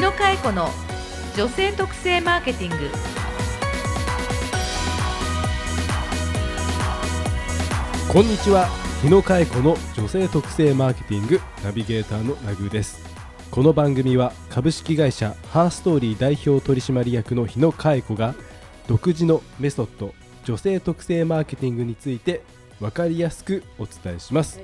野佳恵子の女性特性マーケティング。こんにちは。日野佳恵子の女性特性マーケティングナビゲーターのナグーです。この番組は株式会社ハーストーリー代表取締役の日野佳恵子が独自のメソッド女性特性マーケティングについて分かりやすくお伝えします、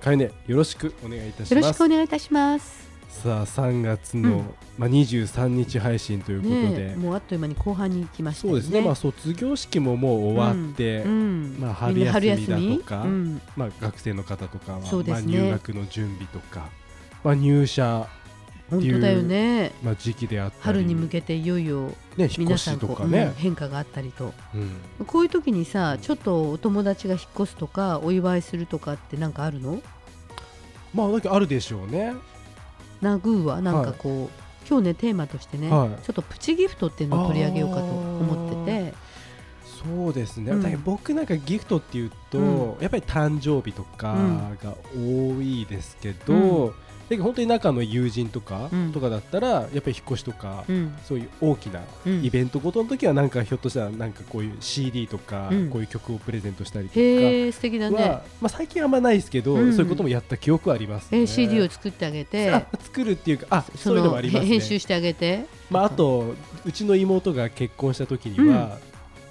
かえねよろしくお願いいたしよろしますくお願いいたします。さあ3月の、うん。まあ、23日配信ということで、ねえ、もうあっという間に後半に来ましたよね。そうですね、まあ、卒業式ももう終わって、うんまあ、みんな春休み？だとか、うん。まあ、学生の方とかは、まあ、入学の準備とか、まあ、入社、本当だよね。まあ、時期であったり春に向けていよいよ皆さんとかね、変化があったりと。うん。こういう時にさちょっとお友達が引っ越すとかお祝いするとかってなんかあるの？まあだけどあるでしょうね。ナグーはなんかこう、今日ねテーマとしてね、はい。ちょっとプチギフトっていうのを取り上げようかと思ってて。そうですね、うん。僕なんかギフトっていうと、うやっぱり誕生日とかうん。が多いですけど、うんだけど本当に仲の友人とか、うん。とかだったらやっぱり引っ越しとか、うん。そういう大きなうん。イベントごとの時はなんかひょっとしたらなんかこういう CD とか、うん。こういう曲をプレゼントしたりとか素敵だね。は、まあ、最近あんまないですけど、うん。そういうこともやった記憶はあります、ね。えー CD を作ってあげて。あ作るっていうかあそそういうのものありますね。編集してあげて。まあ、あとうちの妹が結婚した時には、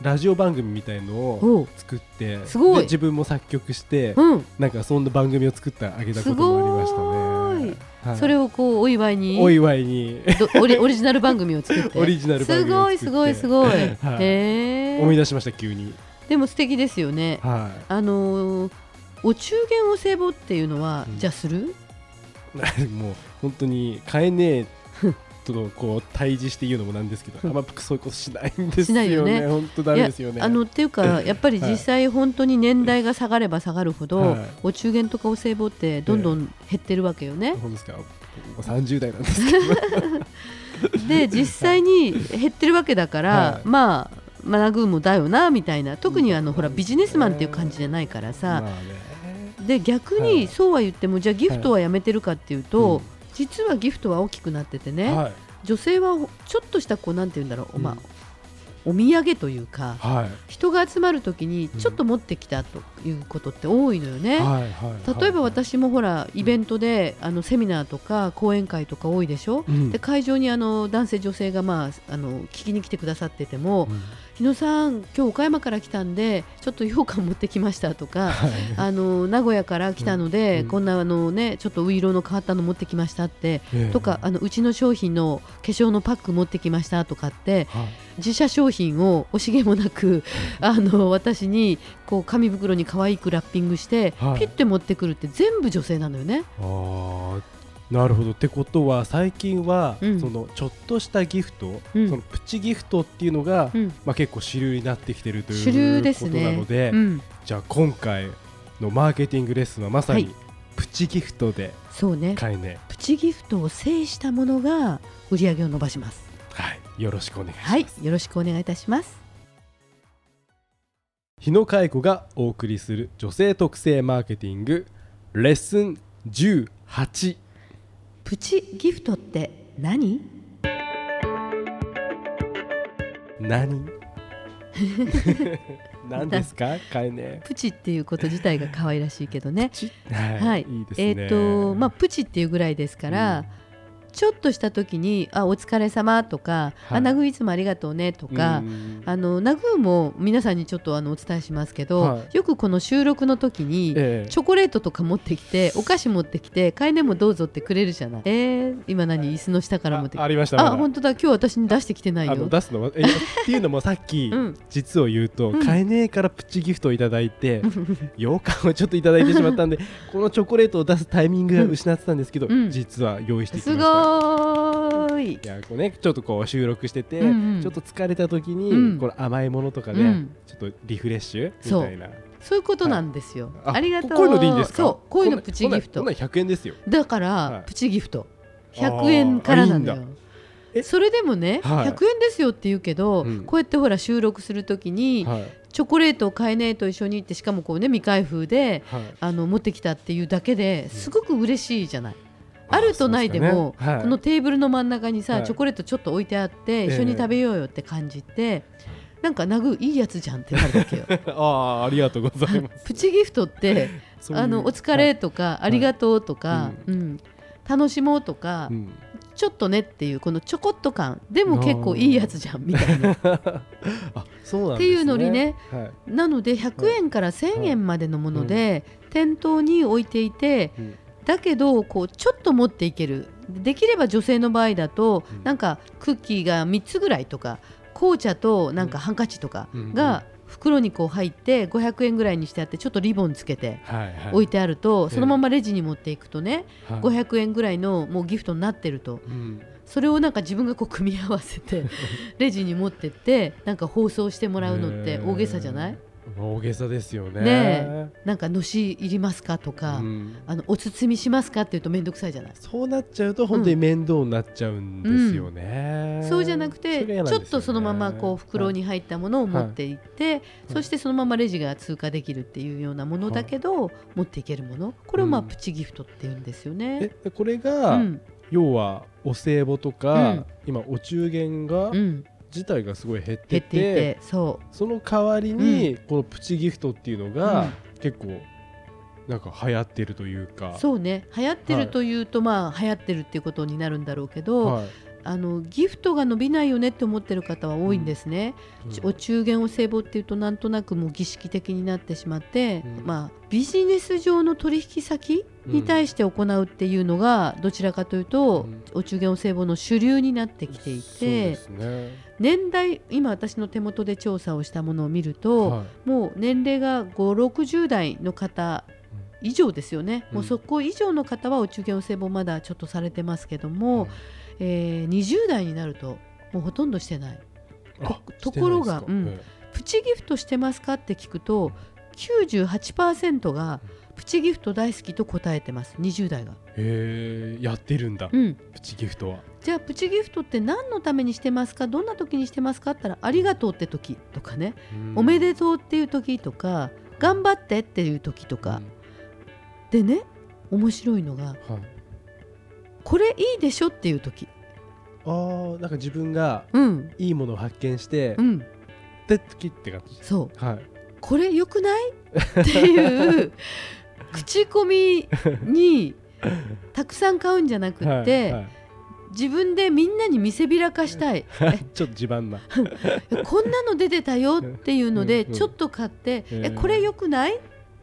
ラジオ番組みたいのを作ってすごい。で自分も作曲して、うん。なんかそんな番組を作ってあげたこともありましたね。はい。それをこうお祝いにお祝いに。どオリオリジナル番組を作って。オリジナルすごいすごいすごい、はい。へえ。思い出しました急に。でも素敵ですよね。はあのーお中元お歳暮っていうのは、うん。じゃあする？い。もう本当に買えねえとこう対峙して言うのもなんですけど、あんま僕そういうことしないんですよね。よね。本当ダメですよね。あのっていうかやっぱり実際本当に年代が下がれば下がるほど、はい。お中元とかお歳暮ってどんどん減ってるわけよね。本当ですか？僕も30代なんですけど。で実際に減ってるわけだから、はい。まあマナグーもだよなみたいな。特にあの、ほらビジネスマンっていう感じじゃないからさ、まあね。で逆はい。にそうは言ってもじゃあギフトはやめてるかっていうと、うん実はギフトは大きくなっててね、はい。女性はちょっとしたこうなんて言うんだろう、うん。まあお土産というかはい。人が集まる時にちょっと持ってきたということって多いのよね。例えば私もほらイベントであのセミナーとか講演会とか多いでしょ、うん。で会場にあの男性女性がまああの聞きに来てくださっててもうん「日野さん今日岡山から来たんでちょっと羊羹持ってきました」とかはい。あの名古屋から来たので、うん。こんなあのねちょっとう色の変わったの持ってきましたって、ええ。とかあのうちの商品の化粧のパック持ってきましたとかってはい自社商品を惜しげもなくあの私にこう紙袋に可愛くラッピングして、はい。ピッて持ってくるって全部女性なのよね。あーなるほど。ってことは最近は、うん。そのちょっとしたギフト、うん。そのプチギフトっていうのが、うん。まあ、結構主流になってきてるという主流ですことなね。ので、うん、じゃあ今回のマーケティングレッスンはまさにはいプチギフトでそうね、プチギフトを制したものが売り上げを伸ばします。はい、よろしくお願いします。はい、よろしくお願いいたします。日野佳恵子がお送りする女性特性マーケティングレッスン18プチギフトって何？何？何ですか？かえねプチっていうこと自体が可愛らしいけどね。ちはい、はいいいですねえっ、とまあプチっていうぐらいですから、うんちょっとした時にあお疲れ様とか、はい。あナグいつもありがとうねとか。うん。あのナグーも皆さんにちょっとあのお伝えしますけど、はい。よくこの収録の時に、ええ。チョコレートとか持ってきてお菓子持ってきて買い値もどうぞってくれるじゃない？えー、今何？椅子の下から持ってきて。あありましたあ本当だ。今日私に出してきてないよ。出すの？はえっていうのも さっき、うん。実を言うと、うん買えねえからプチギフトをいただいて羊羹をちょっといただいてしまったんで このチョコレートを出すタイミングが失ってたんですけど、うん。実は用意してきすました。ごーい。いやこうねちょっとこう収録してて、うんうん。ちょっと疲れた時に、うん。この甘いものとかで、うん。ちょっとリフレッシュみたいな。そう。いうことなんですよ、あありがとう。こういうのでいいんですか？そうこういうのプチギフト。こんなこんな100円ですよ。だから、はい。プチギフト。あー100円からなのよ。いいんだ。え？それでもね、はい。100円ですよって言うけど、うん。こうやってほら収録するときに、はい。チョコレートを買えねえと一緒に行ってしかもこうね未開封ではい。あの持ってきたっていうだけですごく嬉しいじゃない。あるとないでも、ね。はい。このテーブルの真ん中にさ、はい。チョコレートちょっと置いてあって、ええ。一緒に食べようよって感じて、なんかナグいいやつじゃんってなるわけよ。ああありがとうございます。プチギフトって あのお疲れとか、ありがとうとか、うん。楽しもうとか、うん。ちょっとねっていうこのちょこっと感。でも結構いいやつじゃんみたいな。あそうなんですね。っていうのにねはい。なので100円から1000円までのもので、店頭に置いていてうんだけどこうちょっと持っていける。できれば女性の場合だと、うん。なんかクッキーが3つぐらいとか紅茶となんかハンカチとかうんが袋にこう入って500円ぐらいにしてあってちょっとリボンつけて置いてあると、ええ。そのままレジに持っていくとね、はい。500円ぐらいのもうギフトになってると。うん。それをなんか自分がこう組み合わせて レジに持ってってなんか包装してもらうのって大げさじゃない、大げさですよね。ねなんかのし入りますかとか、うん。あのお包みしますかって言うと面倒くさいじゃない。そうなっちゃうと本当に面倒になっちゃうんですよね、そうじゃなくてね。ちょっとそのままこう袋に入ったものを持っていって、そしてそのままレジが通過できるっていうようなものだけど、持っていけるもの。これをまあうんプチギフトって言うんですよね。これうが、ん。要はお歳暮とか、うん。今お中元が、うん、自体がすごい減ってて減っていてそその代わりに、このプチギフトっていうのが、結構なんか流行ってるというか。うそうね。流行ってはい。るというと、まあ流行ってるっていうことになるんだろうけど、はいあのギフトが伸びないよねって思ってる方は多いんですね。うん。お中元お歳暮っていうとなんとなくもう儀式的になってしまって、うん。まあ、ビジネス上の取引先に対して行うっていうのがどちらかというと、うん。お中元お歳暮の主流になってきていて年代今私の手元で調査をしたものを見ると、はい。もう年齢が560代の方以上ですよね、うん。もうそこ以上の方はお中元お歳暮まだちょっとされてますけども、うんえー20代になるともうほとんどしてない。あとところがしてないですか？プチギフトしてますかって聞くと98%がプチギフト大好きと答えてます。20代が、へえやってるんだ、うん、プチギフトは。じゃあプチギフトって何のためにしてますか？どんな時にしてますか？って言ったらありがとうって時とかね、おめでとうっていう時とか頑張ってっていう時とか、でね面白いのがうんはい、これいいでしょっていう時。あーなんか自分がうん。いいものを発見して、うん。で時って感じそう。はい。これ良くない？っていう口コミに たくさん買うんじゃなくって、はいはい。自分でみんなに見せびらかしたい。ちょっと自慢な。え こんなの出てたよっていうのでうんうんちょっと買って、えー。えこれ良くない？っ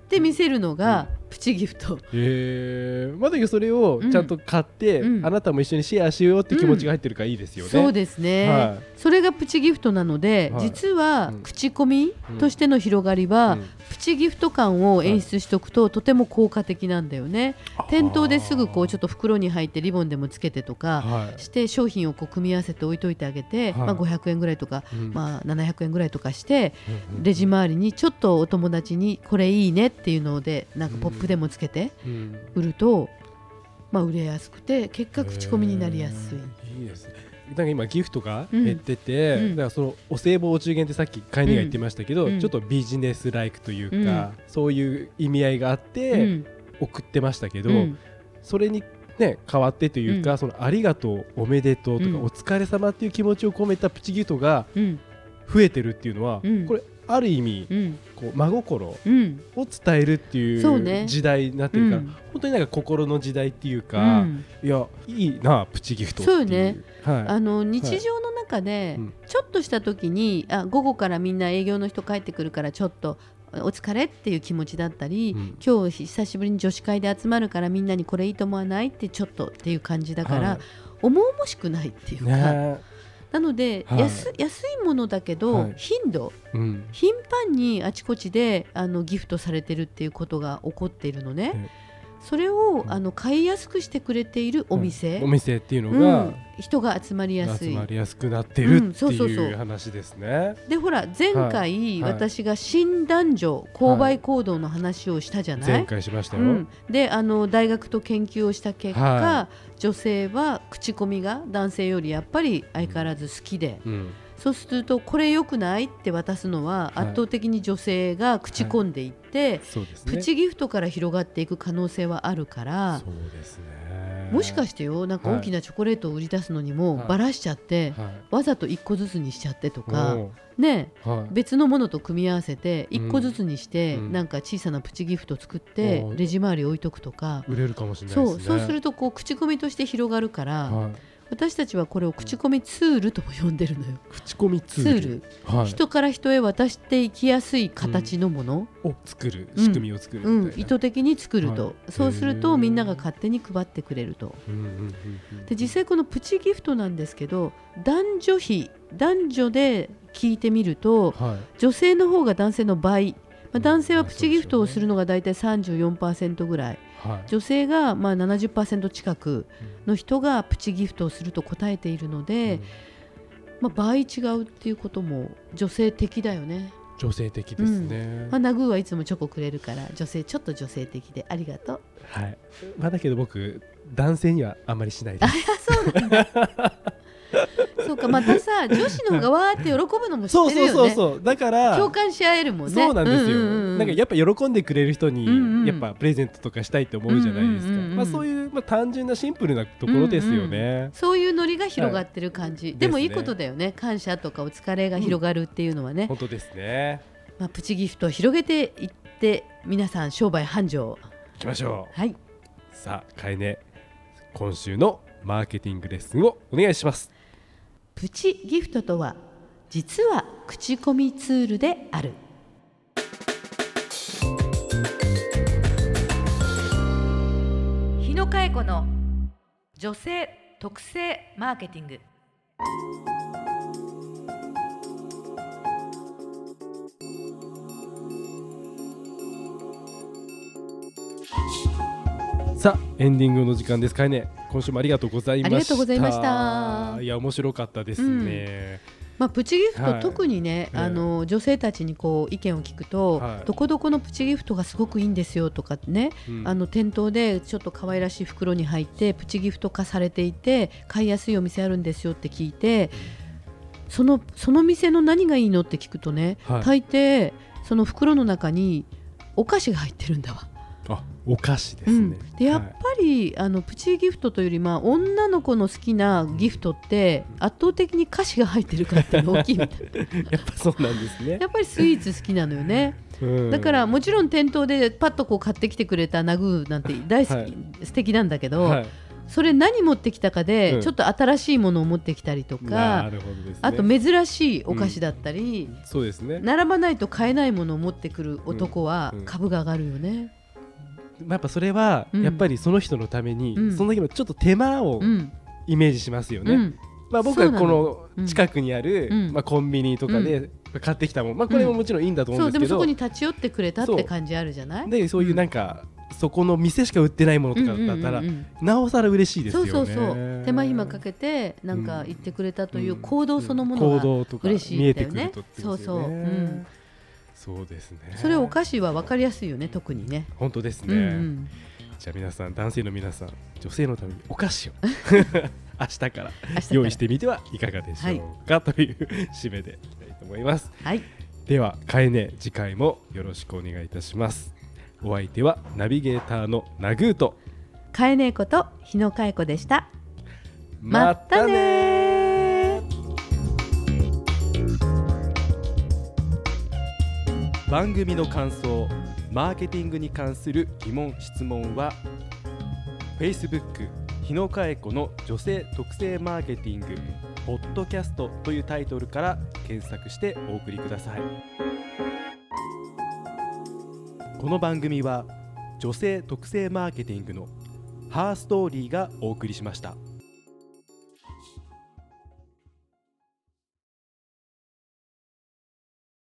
て見せるのがプチギフト、へえまあだそれをちゃんと買って、うん。あなたも一緒にシェアしようって気持ちが入ってるからいいですよね、そうですね、はそれがプチギフトなので、はい実はうん口コミとしての広がりは、うんプチギフト感を演出しておくと、とても効果的なんだよね店頭ですぐこうちょっと袋に入ってリボンでもつけてとか、はいして商品をこう組み合わせて置いといてあげて、はいまあ、500円ぐらいとか、うんまあ、700円ぐらいとかしてレジ周りにちょっとお友達にこれいいねっていうのでなんかポップでもつけてうん。売ると、まあ、売れやすくて結果口コミになりやすい。いいですね。なんか今ギフトがうん。減ってて、うん。だからそのお歳暮お中元ってさっき飼い主が言ってましたけど、うん。ちょっとビジネスライクというか、そういう意味合いがあっうてん。送ってましたけど、うん。それにね変わってというか、うん。そのありがとうおめでとうとか、うん。お疲れ様っていう気持ちを込めたプチギフトがうん。増えてるっていうのは、うん。これある意味うん。こう真心うん。を伝えるっていう時代になってるから、うん。本当になんか心の時代っていううか、ん。いやいいなプチギフトっていう。そうね。はい。あの日常の中でうん。ちょっとした時にあ午後からみんな営業の人帰ってくるからちょっとお疲れっていう気持ちだったり、うん。今日久しぶりに女子会で集まるからみんなにこれいいと思わないってちょっとっていう感じだから、はい。重々しくないっていうか、ねなので、はい。安安いものだけど、はい。頻度。うん。頻繁にあちこちであのギフトされてるっていうことが起こっているのね、えそれを、うん。あの買いやすくしてくれているお店、お店っていうのうがん、人が集まりやすい。集まりやすくなってるうんっていう話ですね。でほら前回、はい。私が新男女購買行動の話をしたじゃない、前回しましたよ。うん、であの大学と研究をした結果、は女性は口コミが男性よりやっぱり相変わらず好きで、うん。そうするとこれ良くないって渡すのははい。圧倒的に女性が口コんでいって。プチギフトから広がっていく可能性はあるからそうですね。もしかしてよなんか大きなチョコレートを売り出すのにもはい。ばらしちゃって、はい。わざと1個ずつにしちゃってとか、おね別のものと組み合わせて1個ずつにして、うん。なんか小さなプチギフト作ってレジ周り置いとくとか、売れるかもしれないですね。そうそうするとこう口コミとして広がるから、はい私たちはこれを口コミツールとも呼んでるのよ。口コミツツール。はい。人から人へ渡していきやすい形のもの、を作る。うん仕組みを作るうん。意図的に作ると、はい。そうするとみんなが勝手に配ってくれると。うんうんうんうん。で実際このプチギフトなんですけど男女比男女で聞いてみるとはい。女性の方が男性の倍、まあ、うん男性はプチギフトをするのが大体34%ぐらい。はい。女性がまあ70%近くの人がプチギフトをすると答えているので、まあ、倍違うっていうことも女性的だよね。女性的ですね。まあ、ナグーはいつもチョコくれるから女性ちょっと女性的でありがとう。はい。まあだけど僕男性にはあんまりしないであすそうなんだ そうかまたさ女子の方がわーって喜ぶのも知そうってるよね。そうそうそうだから共感し合えるもんね。そうなんですよ、うううなんかやっぱ喜んでくれる人に、うんうんやっぱプレゼントとかしたいって思うじゃないですか、うんうんうんうん。まあ、そういう、まあ、単純なシンプルなところですよね、そういうノリが広がってる感じ、い。でもいいことだよね。感謝とかお疲れが広がるっていうのはね、本当ですね。まあ、プチギフトを広げていって皆さん商売繁盛。行きましょう。はい。さあかえね今週のマーケティングレッスンをお願いしますプチギフトとは実は口コミツールである。日野佳恵子の女性特性マーケティング。さあエンディングの時間です。かえね。今週もありがとうございました。ありがとうございました。いや面白かったですね、まあ、プチギフト、はい。特にね、ええ。あの女性たちにこう意見を聞くと、はい。どこどこのプチギフトがすごくいいんですよとかね、うん。あの店頭でちょっと可愛らしい袋に入ってプチギフト化されていて買いやすいお店あるんですよって聞いてそのその店の何がいいのって聞くとね、はい。大抵その袋の中にお菓子が入ってるんだわ。あお菓子ですね、うん、でやっはい。ぱり、あのプチギフトというより、まあ、女の子の好きなギフトって圧倒的に菓子が入ってるからっていうの大きいみたい やっぱそうなんですね。やっぱりスイーツ好きなのよね。うん。だからもちろん店頭でパッとこう買ってきてくれたナグーなんて大好き、はい。素敵なんだけど、はい。それ何持ってきたかで、うん。ちょっと新しいものを持ってきたりとなか、ね。あと珍しいお菓子だったり、そうですね、並ばないと買えないものを持ってくる男はうん。うん。株が上がるよね。まあ、やっぱそれはうん。やっぱりその人のために、うん。その時のちょっと手間をうん。イメージしますよね、うん。まあ、僕はこうん。の近くにある、うん。まあ、コンビニとかで買ってきたもん、まあ、これももちろんいいんだと思そううんでもそですけど、こに立ち寄ってくれたって感じあるじゃない？でそういうなんか、そこの店しか売ってないものとかだったら、なおさら嬉しいですよね。そうそうそう。手間暇かけてなんか言ってくれたといううん。行動そのもの行が嬉しいんだよね。そうそう、うん、そうですね。それお菓子は分かりやすいよね特にね。本当ですね、うんうん。じゃあ皆さん男性の皆さん女性のためにお菓子を 明日から用意してみてはいかがでしょうか、という締めでいきたいと思います。はい。ではかえね次回もよろしくお願いいたします。お相手はナビゲーターのナグーと。かえねえこと日野かえ子でした。またね番組の感想マーケティングに関する疑問質問は Facebook 日野佳恵子の女性特性マーケティングポッドキャストというタイトルから検索してお送りくださいこの番組は女性特性マーケティングのハーストーリーがお送りしました。